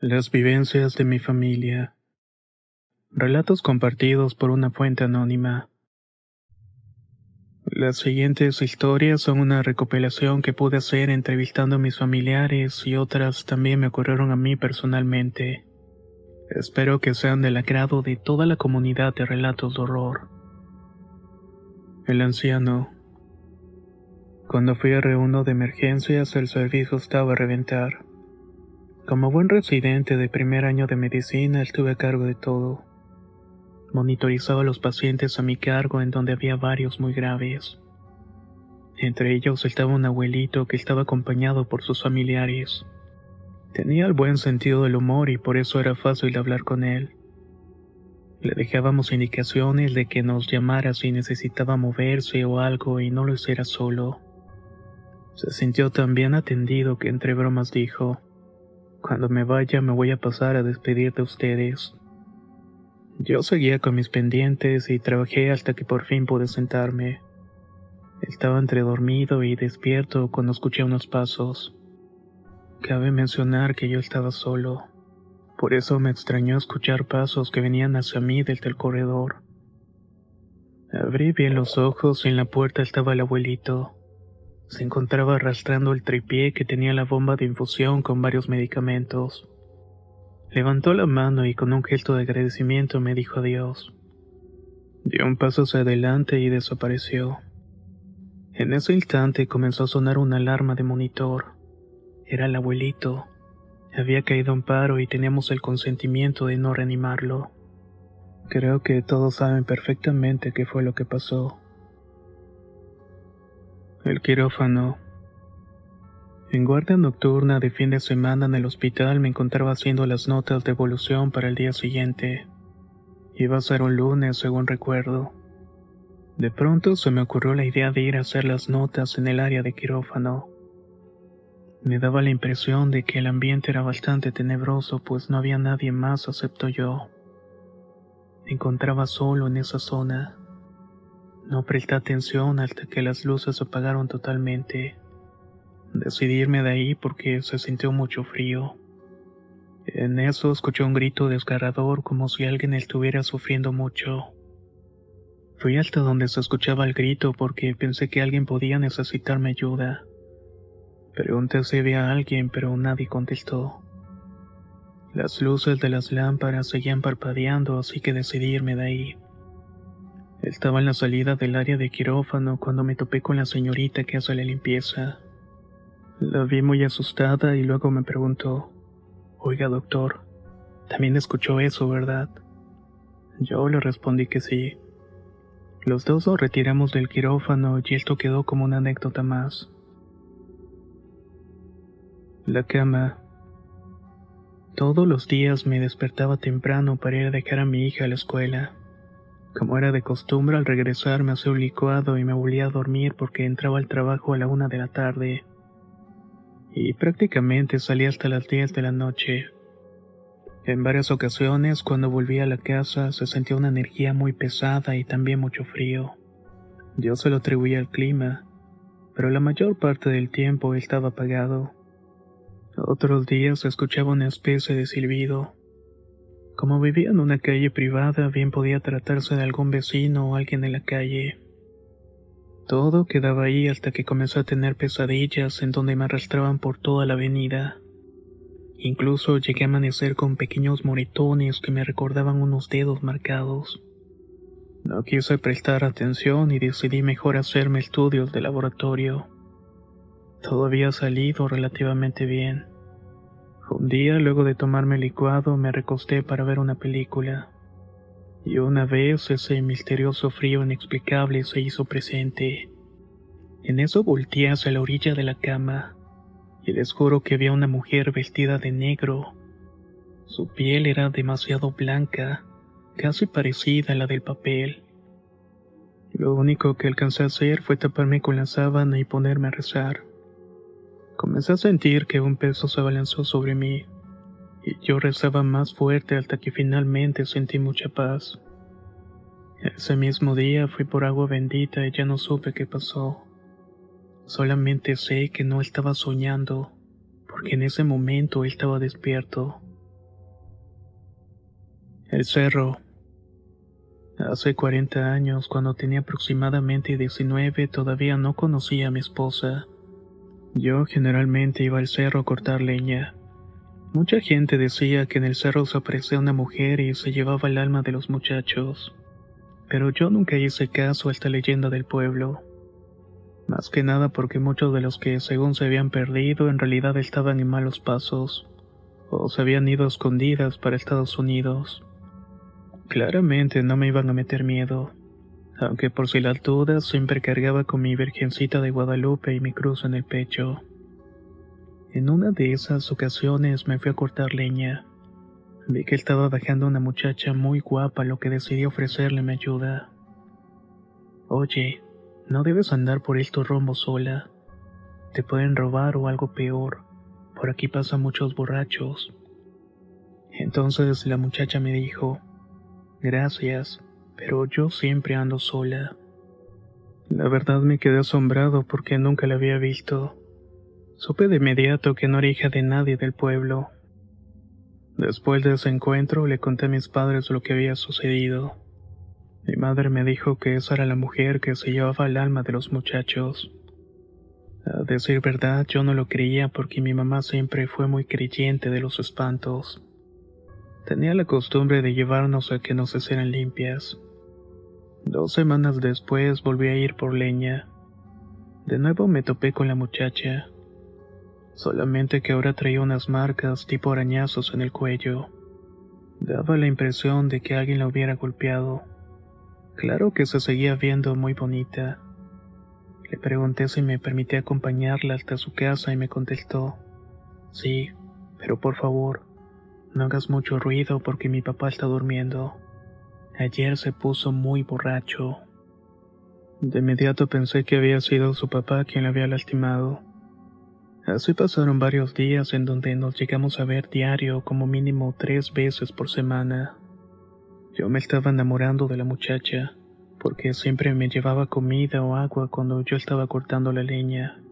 Las vivencias de mi familia. Relatos compartidos por una fuente anónima. Las siguientes historias son una recopilación que pude hacer entrevistando a mis familiares y otras también me ocurrieron a mí personalmente. Espero que sean del agrado de toda la comunidad de relatos de horror. El anciano. Cuando fui a reunión de emergencias, el servicio estaba a reventar. Como buen residente de primer año de medicina, estuve a cargo de todo. Monitorizaba a los pacientes a mi cargo en donde había varios muy graves. Entre ellos estaba un abuelito que estaba acompañado por sus familiares. Tenía el buen sentido del humor y por eso era fácil hablar con él. Le dejábamos indicaciones de que nos llamara si necesitaba moverse o algo y no lo hiciera solo. Se sintió tan bien atendido que entre bromas dijo, Cuando me vaya me voy a pasar a despedir de ustedes. Yo seguía con mis pendientes y trabajé hasta que por fin pude sentarme. Estaba entre dormido y despierto cuando escuché unos pasos. Cabe mencionar que yo estaba solo. Por eso me extrañó escuchar pasos que venían hacia mí desde el corredor. Abrí bien los ojos y en la puerta estaba el abuelito. Se encontraba arrastrando el tripié que tenía la bomba de infusión con varios medicamentos. Levantó la mano y con un gesto de agradecimiento me dijo adiós. Dio un paso hacia adelante y desapareció. En ese instante comenzó a sonar una alarma de monitor. Era el abuelito. Había caído en paro y teníamos el consentimiento de no reanimarlo. Creo que todos saben perfectamente qué fue lo que pasó. El quirófano. En guardia nocturna de fin de semana en el hospital me encontraba haciendo las notas de evolución para el día siguiente. Iba a ser un lunes, según recuerdo. De pronto se me ocurrió la idea de ir a hacer las notas en el área de quirófano. Me daba la impresión de que el ambiente era bastante tenebroso, pues no había nadie más excepto yo. Me encontraba solo en esa zona. No presté atención hasta que las luces se apagaron totalmente. Decidí irme de ahí porque se sintió mucho frío. En eso escuché un grito desgarrador como si alguien estuviera sufriendo mucho. Fui hasta donde se escuchaba el grito porque pensé que alguien podía necesitarme ayuda. Pregunté si había alguien, pero nadie contestó. Las luces de las lámparas seguían parpadeando, así que decidí irme de ahí. Estaba en la salida del área de quirófano cuando me topé con la señorita que hace la limpieza. La vi muy asustada y luego me preguntó, Oiga doctor, también escuchó eso, ¿verdad? Yo le respondí que sí. Los dos nos retiramos del quirófano y esto quedó como una anécdota más. La cama. Todos los días me despertaba temprano para ir a dejar a mi hija a la escuela. Como era de costumbre, al regresar me hacía un licuado y me volvía a dormir porque entraba al trabajo a la una de la tarde y prácticamente salí hasta las 10 de la noche. En varias ocasiones, cuando volví a la casa, se sentía una energía muy pesada y también mucho frío. Yo se lo atribuía al clima, pero la mayor parte del tiempo estaba apagado. Otros días escuchaba una especie de silbido. Como vivía en una calle privada, bien podía tratarse de algún vecino o alguien en la calle. Todo quedaba ahí hasta que comenzó a tener pesadillas en donde me arrastraban por toda la avenida. Incluso llegué a amanecer con pequeños moretones que me recordaban unos dedos marcados. No quise prestar atención y decidí mejor hacerme estudios de laboratorio. Todo había salido relativamente bien. Un día, luego de tomarme el licuado, me recosté para ver una película. Y una vez ese misterioso frío inexplicable se hizo presente. En eso volteé hacia la orilla de la cama y les juro que había una mujer vestida de negro. Su piel era demasiado blanca, casi parecida a la del papel. Lo único que alcancé a hacer fue taparme con la sábana y ponerme a rezar. Comencé a sentir que un peso se abalanzó sobre mí, y yo rezaba más fuerte hasta que finalmente sentí mucha paz. Ese mismo día fui por agua bendita y ya no supe qué pasó. Solamente sé que no estaba soñando, porque en ese momento él estaba despierto. El cerro. Hace 40 años, cuando tenía aproximadamente 19, todavía no conocía a mi esposa. Yo generalmente iba al cerro a cortar leña. Mucha gente decía que en el cerro se aparecía una mujer y se llevaba el alma de los muchachos. Pero yo nunca hice caso a esta leyenda del pueblo. Más que nada porque muchos de los que según se habían perdido en realidad estaban en malos pasos, o se habían ido escondidas para Estados Unidos. Claramente no me iban a meter miedo, aunque por si las dudas siempre cargaba con mi Virgencita de Guadalupe y mi cruz en el pecho. En una de esas ocasiones me fui a cortar leña. Vi que estaba bajando una muchacha muy guapa, lo que decidí ofrecerle mi ayuda. Oye, no debes andar por estos rombos sola. Te pueden robar o algo peor. Por aquí pasan muchos borrachos. Entonces la muchacha me dijo, gracias, pero yo siempre ando sola. La verdad me quedé asombrado porque nunca la había visto. Supe de inmediato que no era hija de nadie del pueblo. Después de ese encuentro le conté a mis padres lo que había sucedido. Mi madre me dijo que esa era la mujer que se llevaba el alma de los muchachos. A decir verdad, yo no lo creía porque mi mamá siempre fue muy creyente de los espantos. Tenía la costumbre de llevarnos a que nos hicieran limpias. Dos semanas después volví a ir por leña. De nuevo me topé con la muchacha. Solamente que ahora traía unas marcas tipo arañazos en el cuello. Daba la impresión de que alguien la hubiera golpeado. Claro que se seguía viendo muy bonita. Le pregunté si me permitía acompañarla hasta su casa y me contestó, sí, pero por favor, no hagas mucho ruido porque mi papá está durmiendo. Ayer se puso muy borracho. De inmediato pensé que había sido su papá quien la había lastimado. Así pasaron varios días en donde nos llegamos a ver diario como mínimo tres veces por semana. Yo me estaba enamorando de la muchacha, porque siempre me llevaba comida o agua cuando yo estaba cortando la leña.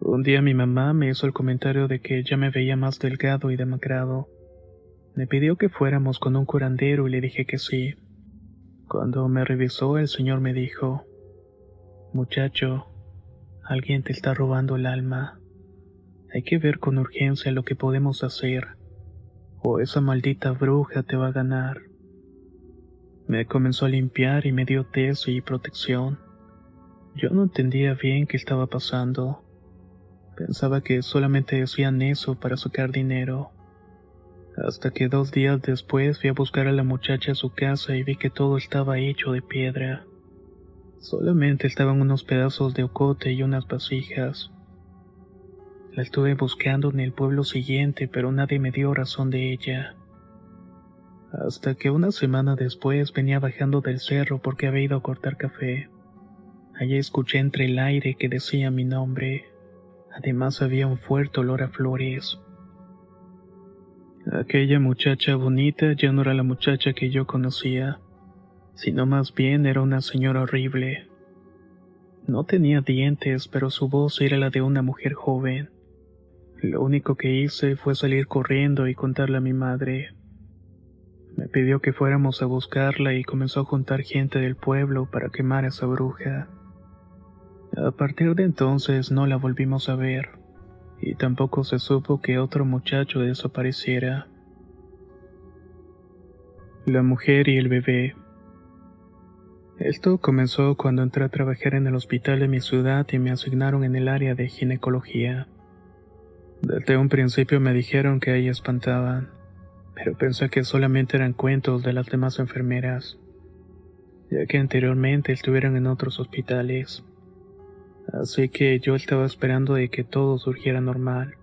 Un día mi mamá me hizo el comentario de que ya me veía más delgado y demacrado. Me pidió que fuéramos con un curandero y le dije que sí. Cuando me revisó el señor me dijo, Muchacho, alguien te está robando el alma. Hay que ver con urgencia lo que podemos hacer, o esa maldita bruja te va a ganar. Me comenzó a limpiar y me dio test y protección. Yo no entendía bien qué estaba pasando. Pensaba que solamente decían eso para sacar dinero. Hasta que dos días después fui a buscar a la muchacha a su casa y vi que todo estaba hecho de piedra. Solamente estaban unos pedazos de ocote y unas vasijas. La estuve buscando en el pueblo siguiente, pero nadie me dio razón de ella hasta que una semana después venía bajando del cerro porque había ido a cortar café. Allí escuché entre el aire que decía mi nombre. Además había un fuerte olor a flores. Aquella muchacha bonita ya no era la muchacha que yo conocía, sino más bien era una señora horrible. No tenía dientes, pero su voz era la de una mujer joven. Lo único que hice fue salir corriendo y contarle a mi madre. Me pidió que fuéramos a buscarla y comenzó a juntar gente del pueblo para quemar a esa bruja. A partir de entonces no la volvimos a ver, y tampoco se supo que otro muchacho desapareciera. La mujer y el bebé. Esto comenzó cuando entré a trabajar en el hospital de mi ciudad y me asignaron en el área de ginecología. Desde un principio me dijeron que ahí espantaban pero pensé que solamente eran cuentos de las demás enfermeras, ya que anteriormente estuvieron en otros hospitales. Así que yo estaba esperando de que todo surgiera normal.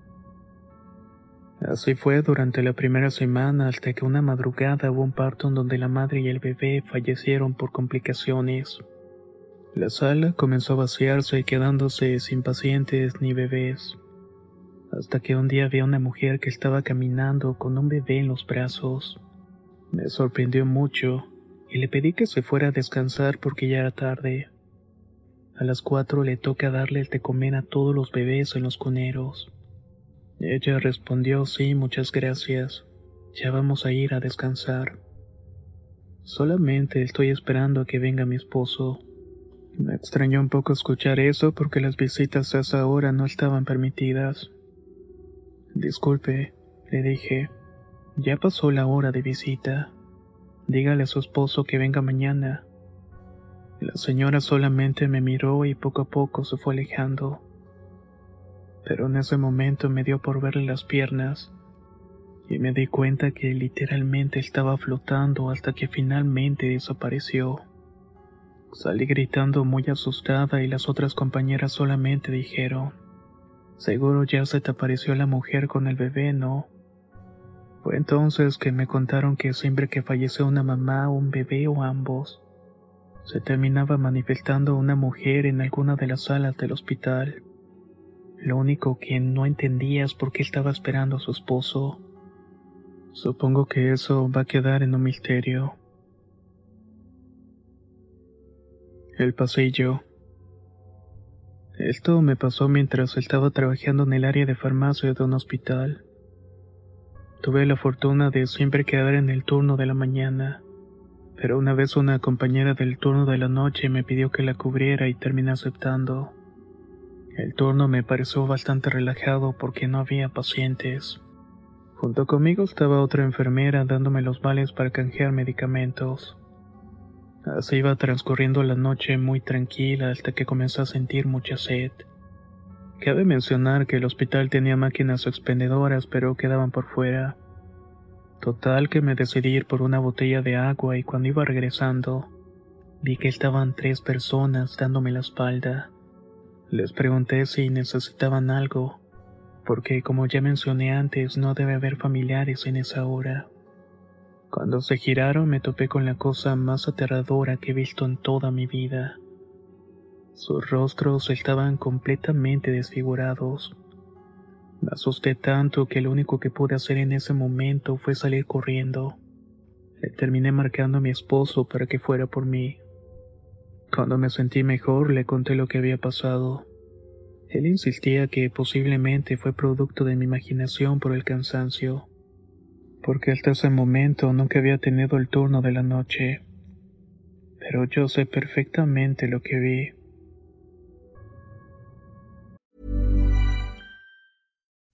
Así fue durante la primera semana hasta que una madrugada hubo un parto en donde la madre y el bebé fallecieron por complicaciones. La sala comenzó a vaciarse quedándose sin pacientes ni bebés. Hasta que un día vi a una mujer que estaba caminando con un bebé en los brazos. Me sorprendió mucho y le pedí que se fuera a descansar porque ya era tarde. A las cuatro le toca darle el de comer a todos los bebés en los cuneros. Ella respondió sí, muchas gracias. Ya vamos a ir a descansar. Solamente estoy esperando a que venga mi esposo. Me extrañó un poco escuchar eso porque las visitas a esa hora no estaban permitidas. Disculpe, le dije. Ya pasó la hora de visita. Dígale a su esposo que venga mañana. La señora solamente me miró y poco a poco se fue alejando. Pero en ese momento me dio por verle las piernas y me di cuenta que literalmente estaba flotando hasta que finalmente desapareció. Salí gritando muy asustada y las otras compañeras solamente dijeron, seguro ya se te apareció la mujer con el bebé, ¿no? Fue entonces que me contaron que siempre que falleció una mamá, un bebé o ambos, se terminaba manifestando una mujer en alguna de las salas del hospital. Lo único que no entendía es por qué estaba esperando a su esposo. Supongo que eso va a quedar en un misterio. El pasillo. Esto me pasó mientras estaba trabajando en el área de farmacia de un hospital. Tuve la fortuna de siempre quedar en el turno de la mañana pero una vez una compañera del turno de la noche me pidió que la cubriera y terminé aceptando. El turno me pareció bastante relajado porque no había pacientes. Junto conmigo estaba otra enfermera dándome los vales para canjear medicamentos. Así iba transcurriendo la noche muy tranquila hasta que comencé a sentir mucha sed. Cabe mencionar que el hospital tenía máquinas expendedoras pero quedaban por fuera. Total que me decidí ir por una botella de agua y cuando iba regresando, vi que estaban tres personas dándome la espalda. Les pregunté si necesitaban algo, porque como ya mencioné antes, no debe haber familiares en esa hora. Cuando se giraron me topé con la cosa más aterradora que he visto en toda mi vida. Sus rostros estaban completamente desfigurados me asusté tanto que lo único que pude hacer en ese momento fue salir corriendo. Le terminé marcando a mi esposo para que fuera por mí. Cuando me sentí mejor le conté lo que había pasado. Él insistía que posiblemente fue producto de mi imaginación por el cansancio, porque hasta ese momento nunca había tenido el turno de la noche. Pero yo sé perfectamente lo que vi.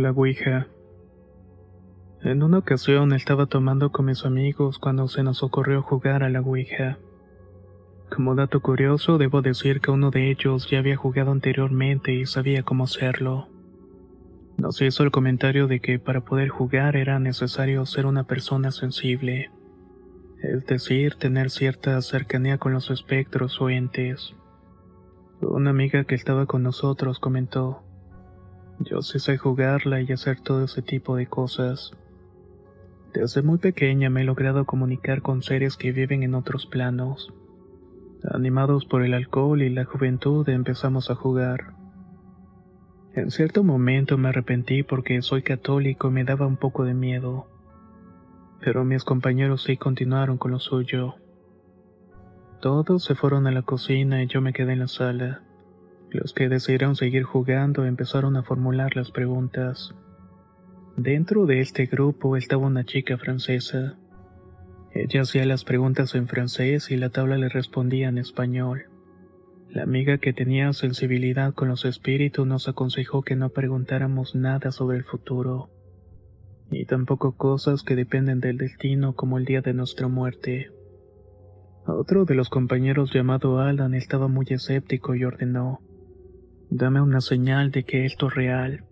La Ouija. En una ocasión estaba tomando con mis amigos cuando se nos ocurrió jugar a la Ouija. Como dato curioso, debo decir que uno de ellos ya había jugado anteriormente y sabía cómo hacerlo. Nos hizo el comentario de que para poder jugar era necesario ser una persona sensible, es decir, tener cierta cercanía con los espectros o entes. Una amiga que estaba con nosotros comentó, yo sí sé jugarla y hacer todo ese tipo de cosas. Desde muy pequeña me he logrado comunicar con seres que viven en otros planos. Animados por el alcohol y la juventud empezamos a jugar. En cierto momento me arrepentí porque soy católico y me daba un poco de miedo. Pero mis compañeros sí continuaron con lo suyo. Todos se fueron a la cocina y yo me quedé en la sala. Los que decidieron seguir jugando empezaron a formular las preguntas. Dentro de este grupo estaba una chica francesa. Ella hacía las preguntas en francés y la tabla le respondía en español. La amiga que tenía sensibilidad con los espíritus nos aconsejó que no preguntáramos nada sobre el futuro, ni tampoco cosas que dependen del destino como el día de nuestra muerte. Otro de los compañeros llamado Alan estaba muy escéptico y ordenó, Dame una señal de que esto es real.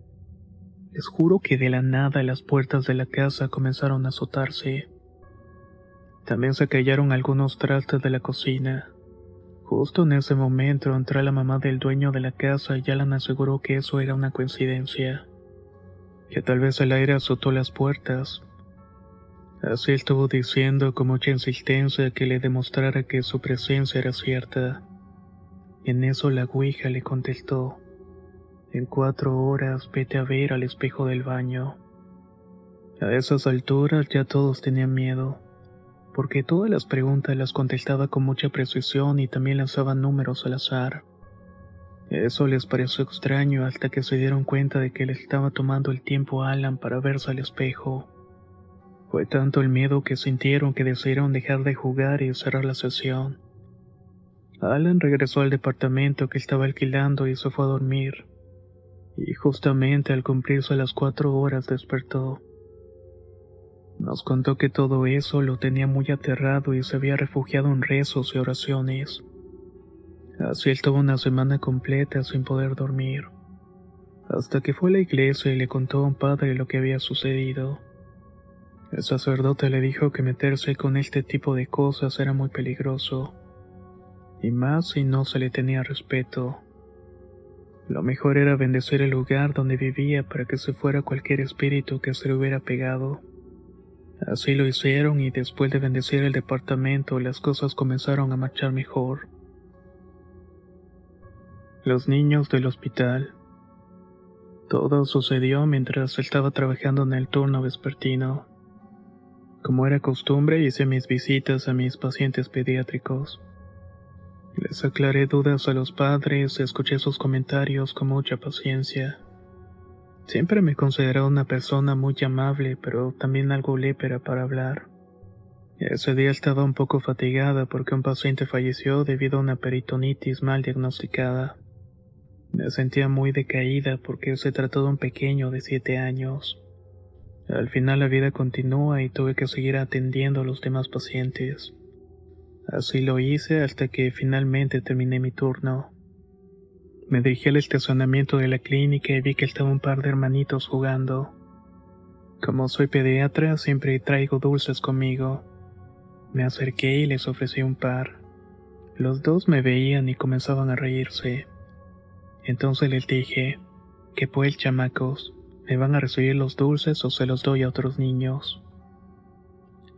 Les juro que de la nada las puertas de la casa comenzaron a azotarse. También se callaron algunos trastes de la cocina. Justo en ese momento entró la mamá del dueño de la casa y Alan aseguró que eso era una coincidencia, que tal vez el aire azotó las puertas. Así estuvo diciendo con mucha insistencia que le demostrara que su presencia era cierta. En eso la Ouija le contestó. En cuatro horas vete a ver al espejo del baño. A esas alturas ya todos tenían miedo, porque todas las preguntas las contestaba con mucha precisión y también lanzaba números al azar. Eso les pareció extraño hasta que se dieron cuenta de que le estaba tomando el tiempo a Alan para verse al espejo. Fue tanto el miedo que sintieron que decidieron dejar de jugar y cerrar la sesión. Alan regresó al departamento que estaba alquilando y se fue a dormir y justamente al cumplirse las cuatro horas despertó. Nos contó que todo eso lo tenía muy aterrado y se había refugiado en rezos y oraciones. Así estuvo una semana completa sin poder dormir, hasta que fue a la iglesia y le contó a un padre lo que había sucedido. El sacerdote le dijo que meterse con este tipo de cosas era muy peligroso, y más si no se le tenía respeto. Lo mejor era bendecir el lugar donde vivía para que se fuera cualquier espíritu que se le hubiera pegado. Así lo hicieron y después de bendecir el departamento las cosas comenzaron a marchar mejor. Los niños del hospital. Todo sucedió mientras estaba trabajando en el turno vespertino. Como era costumbre, hice mis visitas a mis pacientes pediátricos. Les aclaré dudas a los padres, escuché sus comentarios con mucha paciencia. Siempre me consideré una persona muy amable, pero también algo lépera para hablar. Ese día estaba un poco fatigada porque un paciente falleció debido a una peritonitis mal diagnosticada. Me sentía muy decaída porque se trató de un pequeño de siete años. Al final la vida continúa y tuve que seguir atendiendo a los demás pacientes. Así lo hice hasta que finalmente terminé mi turno. Me dirigí al estacionamiento de la clínica y vi que estaba un par de hermanitos jugando. Como soy pediatra, siempre traigo dulces conmigo. Me acerqué y les ofrecí un par. Los dos me veían y comenzaban a reírse. Entonces les dije, ¿qué pues, chamacos? ¿Me van a recibir los dulces o se los doy a otros niños?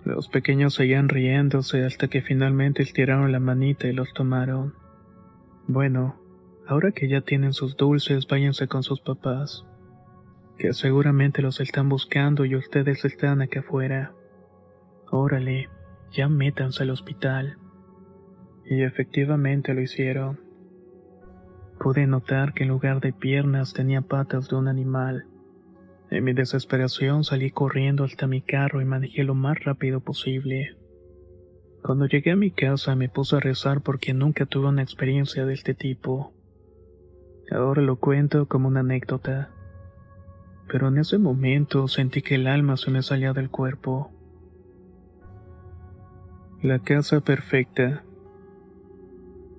Los pequeños seguían riéndose hasta que finalmente estiraron la manita y los tomaron. Bueno, ahora que ya tienen sus dulces, váyanse con sus papás, que seguramente los están buscando y ustedes están acá afuera. Órale, ya métanse al hospital. Y efectivamente lo hicieron. Pude notar que en lugar de piernas tenía patas de un animal. En mi desesperación salí corriendo hasta mi carro y manejé lo más rápido posible. Cuando llegué a mi casa me puse a rezar porque nunca tuve una experiencia de este tipo. Ahora lo cuento como una anécdota. Pero en ese momento sentí que el alma se me salía del cuerpo. La casa perfecta.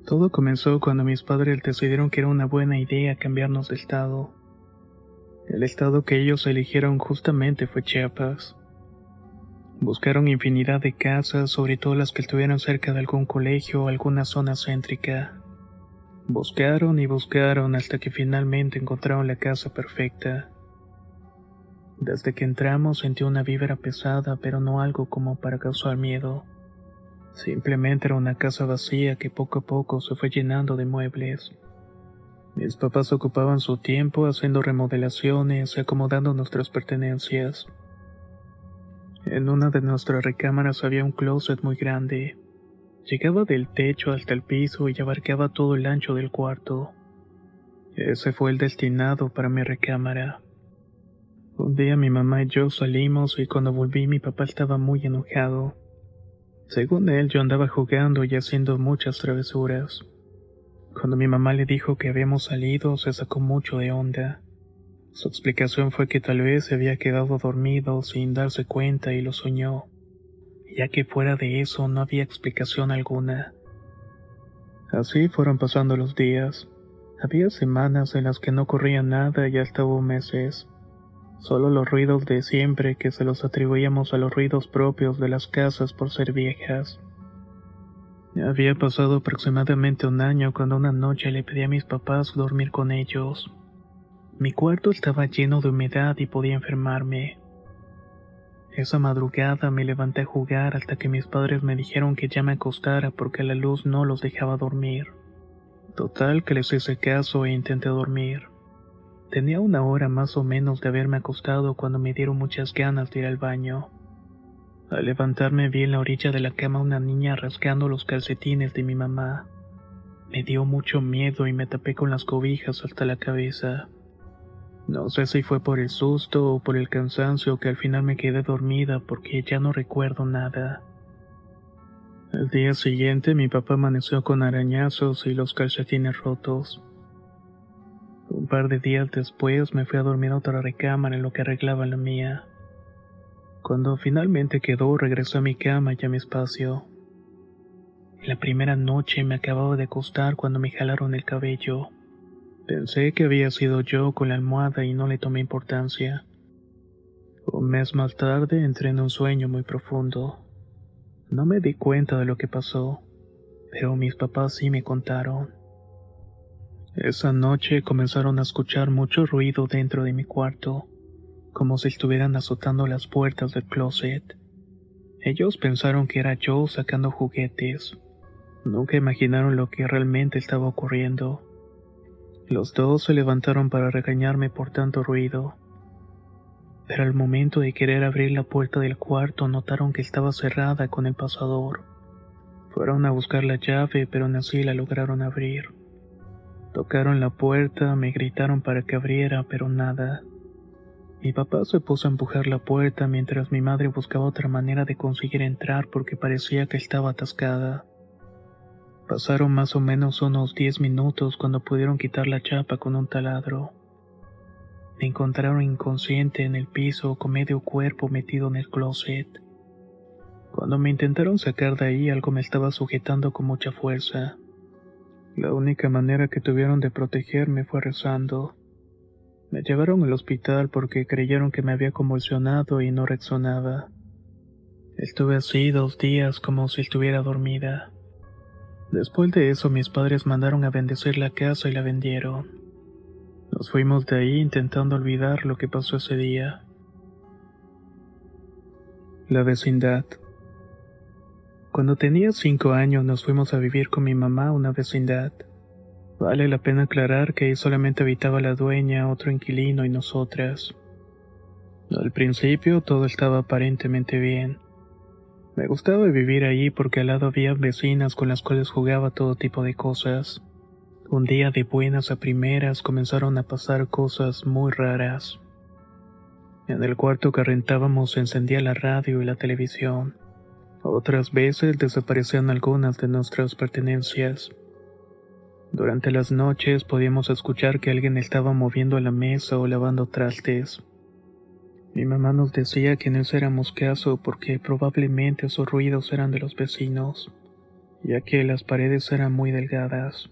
Todo comenzó cuando mis padres decidieron que era una buena idea cambiarnos de estado. El estado que ellos eligieron justamente fue Chiapas. Buscaron infinidad de casas, sobre todo las que estuvieran cerca de algún colegio o alguna zona céntrica. Buscaron y buscaron hasta que finalmente encontraron la casa perfecta. Desde que entramos sentí una vibra pesada, pero no algo como para causar miedo. Simplemente era una casa vacía que poco a poco se fue llenando de muebles. Mis papás ocupaban su tiempo haciendo remodelaciones y acomodando nuestras pertenencias. En una de nuestras recámaras había un closet muy grande. Llegaba del techo hasta el piso y abarcaba todo el ancho del cuarto. Ese fue el destinado para mi recámara. Un día mi mamá y yo salimos y cuando volví mi papá estaba muy enojado. Según él yo andaba jugando y haciendo muchas travesuras. Cuando mi mamá le dijo que habíamos salido se sacó mucho de onda. Su explicación fue que tal vez se había quedado dormido sin darse cuenta y lo soñó, ya que fuera de eso no había explicación alguna. Así fueron pasando los días. Había semanas en las que no ocurría nada y hasta hubo meses. Solo los ruidos de siempre que se los atribuíamos a los ruidos propios de las casas por ser viejas. Había pasado aproximadamente un año cuando una noche le pedí a mis papás dormir con ellos. Mi cuarto estaba lleno de humedad y podía enfermarme. Esa madrugada me levanté a jugar hasta que mis padres me dijeron que ya me acostara porque la luz no los dejaba dormir. Total que les hice caso e intenté dormir. Tenía una hora más o menos de haberme acostado cuando me dieron muchas ganas de ir al baño. Al levantarme vi en la orilla de la cama una niña rascando los calcetines de mi mamá. Me dio mucho miedo y me tapé con las cobijas hasta la cabeza. No sé si fue por el susto o por el cansancio que al final me quedé dormida porque ya no recuerdo nada. Al día siguiente mi papá amaneció con arañazos y los calcetines rotos. Un par de días después me fui a dormir a otra recámara en lo que arreglaba la mía. Cuando finalmente quedó regresé a mi cama y a mi espacio. La primera noche me acababa de acostar cuando me jalaron el cabello. Pensé que había sido yo con la almohada y no le tomé importancia. Un mes más tarde entré en un sueño muy profundo. No me di cuenta de lo que pasó, pero mis papás sí me contaron. Esa noche comenzaron a escuchar mucho ruido dentro de mi cuarto, como si estuvieran azotando las puertas del closet. Ellos pensaron que era yo sacando juguetes. Nunca imaginaron lo que realmente estaba ocurriendo. Los dos se levantaron para regañarme por tanto ruido. Pero al momento de querer abrir la puerta del cuarto notaron que estaba cerrada con el pasador. Fueron a buscar la llave, pero aún así la lograron abrir. Tocaron la puerta, me gritaron para que abriera, pero nada. Mi papá se puso a empujar la puerta mientras mi madre buscaba otra manera de conseguir entrar porque parecía que estaba atascada. Pasaron más o menos unos diez minutos cuando pudieron quitar la chapa con un taladro. Me encontraron inconsciente en el piso con medio cuerpo metido en el closet. Cuando me intentaron sacar de ahí algo me estaba sujetando con mucha fuerza. La única manera que tuvieron de protegerme fue rezando. Me llevaron al hospital porque creyeron que me había convulsionado y no reaccionaba. Estuve así dos días como si estuviera dormida. Después de eso mis padres mandaron a bendecir la casa y la vendieron. Nos fuimos de ahí intentando olvidar lo que pasó ese día. La vecindad. Cuando tenía cinco años nos fuimos a vivir con mi mamá a una vecindad. Vale la pena aclarar que ahí solamente habitaba la dueña, otro inquilino y nosotras. Al principio todo estaba aparentemente bien. Me gustaba vivir allí porque al lado había vecinas con las cuales jugaba todo tipo de cosas. Un día de buenas a primeras comenzaron a pasar cosas muy raras. En el cuarto que rentábamos se encendía la radio y la televisión. Otras veces desaparecían algunas de nuestras pertenencias. Durante las noches podíamos escuchar que alguien estaba moviendo la mesa o lavando trastes. Mi mamá nos decía que no hiciéramos caso porque probablemente esos ruidos eran de los vecinos, ya que las paredes eran muy delgadas.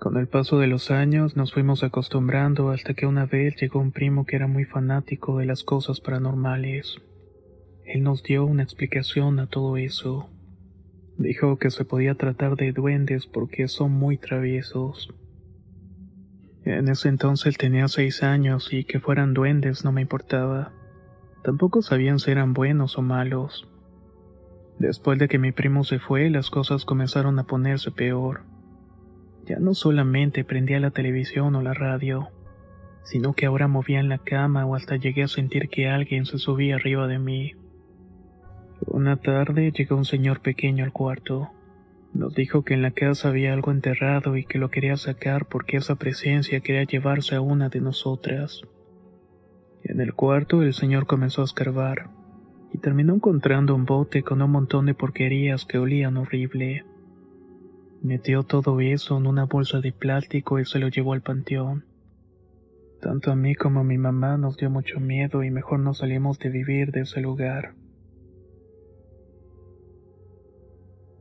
Con el paso de los años nos fuimos acostumbrando hasta que una vez llegó un primo que era muy fanático de las cosas paranormales. Él nos dio una explicación a todo eso. Dijo que se podía tratar de duendes porque son muy traviesos. En ese entonces tenía seis años y que fueran duendes no me importaba. Tampoco sabían si eran buenos o malos. Después de que mi primo se fue, las cosas comenzaron a ponerse peor. Ya no solamente prendía la televisión o la radio, sino que ahora movía en la cama o hasta llegué a sentir que alguien se subía arriba de mí. Una tarde llegó un señor pequeño al cuarto. Nos dijo que en la casa había algo enterrado y que lo quería sacar porque esa presencia quería llevarse a una de nosotras. En el cuarto el señor comenzó a escarbar y terminó encontrando un bote con un montón de porquerías que olían horrible. Metió todo eso en una bolsa de plástico y se lo llevó al panteón. Tanto a mí como a mi mamá nos dio mucho miedo y mejor no salimos de vivir de ese lugar.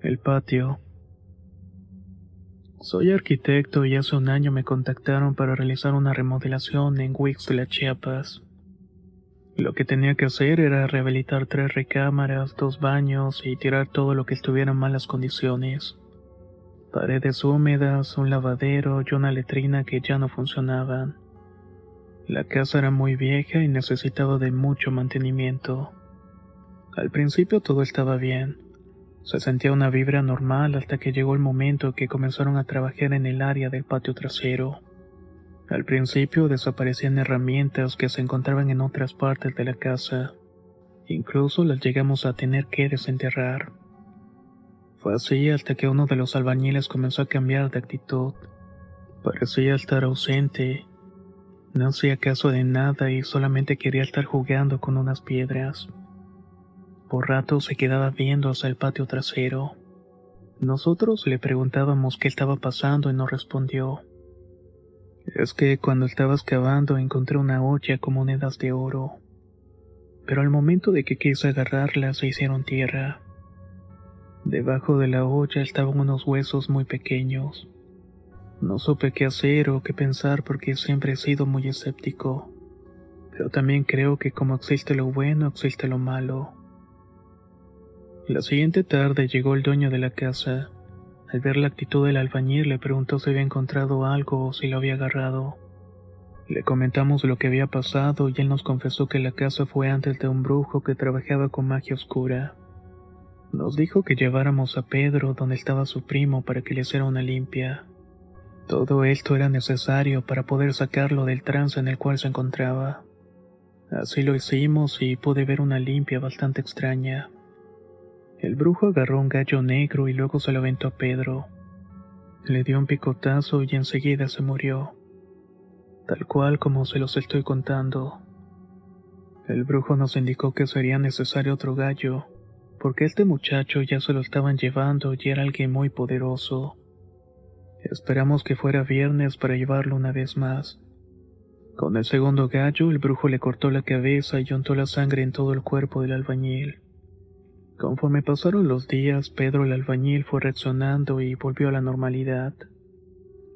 El patio. Soy arquitecto y hace un año me contactaron para realizar una remodelación en Wixla, Chiapas. Lo que tenía que hacer era rehabilitar tres recámaras, dos baños y tirar todo lo que estuviera en malas condiciones. Paredes húmedas, un lavadero y una letrina que ya no funcionaban. La casa era muy vieja y necesitaba de mucho mantenimiento. Al principio todo estaba bien. Se sentía una vibra normal hasta que llegó el momento que comenzaron a trabajar en el área del patio trasero. Al principio desaparecían herramientas que se encontraban en otras partes de la casa. Incluso las llegamos a tener que desenterrar. Fue así hasta que uno de los albañiles comenzó a cambiar de actitud. Parecía estar ausente. No hacía caso de nada y solamente quería estar jugando con unas piedras. Por rato se quedaba viendo hacia el patio trasero. Nosotros le preguntábamos qué estaba pasando y no respondió. Es que cuando estaba excavando encontré una olla con monedas de oro. Pero al momento de que quise agarrarlas se hicieron tierra. Debajo de la olla estaban unos huesos muy pequeños. No supe qué hacer o qué pensar porque siempre he sido muy escéptico. Pero también creo que como existe lo bueno, existe lo malo. La siguiente tarde llegó el dueño de la casa. Al ver la actitud del albañil le preguntó si había encontrado algo o si lo había agarrado. Le comentamos lo que había pasado y él nos confesó que la casa fue antes de un brujo que trabajaba con magia oscura. Nos dijo que lleváramos a Pedro donde estaba su primo para que le hiciera una limpia. Todo esto era necesario para poder sacarlo del trance en el cual se encontraba. Así lo hicimos y pude ver una limpia bastante extraña. El brujo agarró un gallo negro y luego se lo aventó a Pedro. Le dio un picotazo y enseguida se murió. Tal cual como se los estoy contando. El brujo nos indicó que sería necesario otro gallo, porque este muchacho ya se lo estaban llevando y era alguien muy poderoso. Esperamos que fuera viernes para llevarlo una vez más. Con el segundo gallo, el brujo le cortó la cabeza y untó la sangre en todo el cuerpo del albañil. Conforme pasaron los días, Pedro el albañil fue reaccionando y volvió a la normalidad.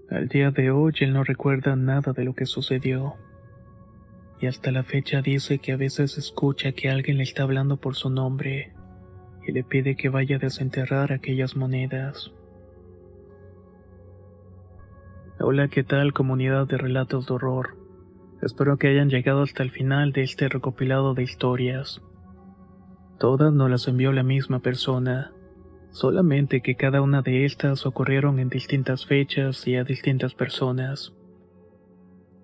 Al día de hoy él no recuerda nada de lo que sucedió. Y hasta la fecha dice que a veces escucha que alguien le está hablando por su nombre y le pide que vaya a desenterrar aquellas monedas. Hola, ¿qué tal comunidad de relatos de horror? Espero que hayan llegado hasta el final de este recopilado de historias. Todas nos las envió la misma persona, solamente que cada una de estas ocurrieron en distintas fechas y a distintas personas.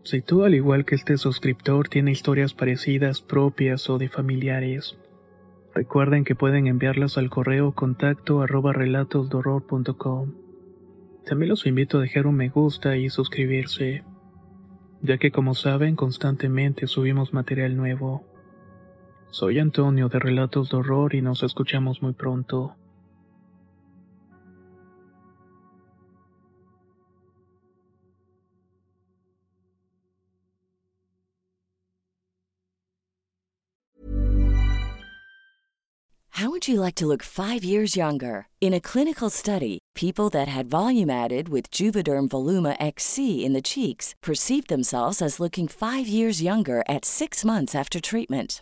Si tú, al igual que este suscriptor, tiene historias parecidas, propias o de familiares, recuerden que pueden enviarlas al correo contacto arroba relatosdorror.com. También los invito a dejar un me gusta y suscribirse, ya que como saben constantemente subimos material nuevo. Soy Antonio de Relatos de Horror y nos escuchamos muy pronto. How would you like to look five years younger? In a clinical study, people that had volume added with Juvederm Voluma XC in the cheeks perceived themselves as looking five years younger at six months after treatment.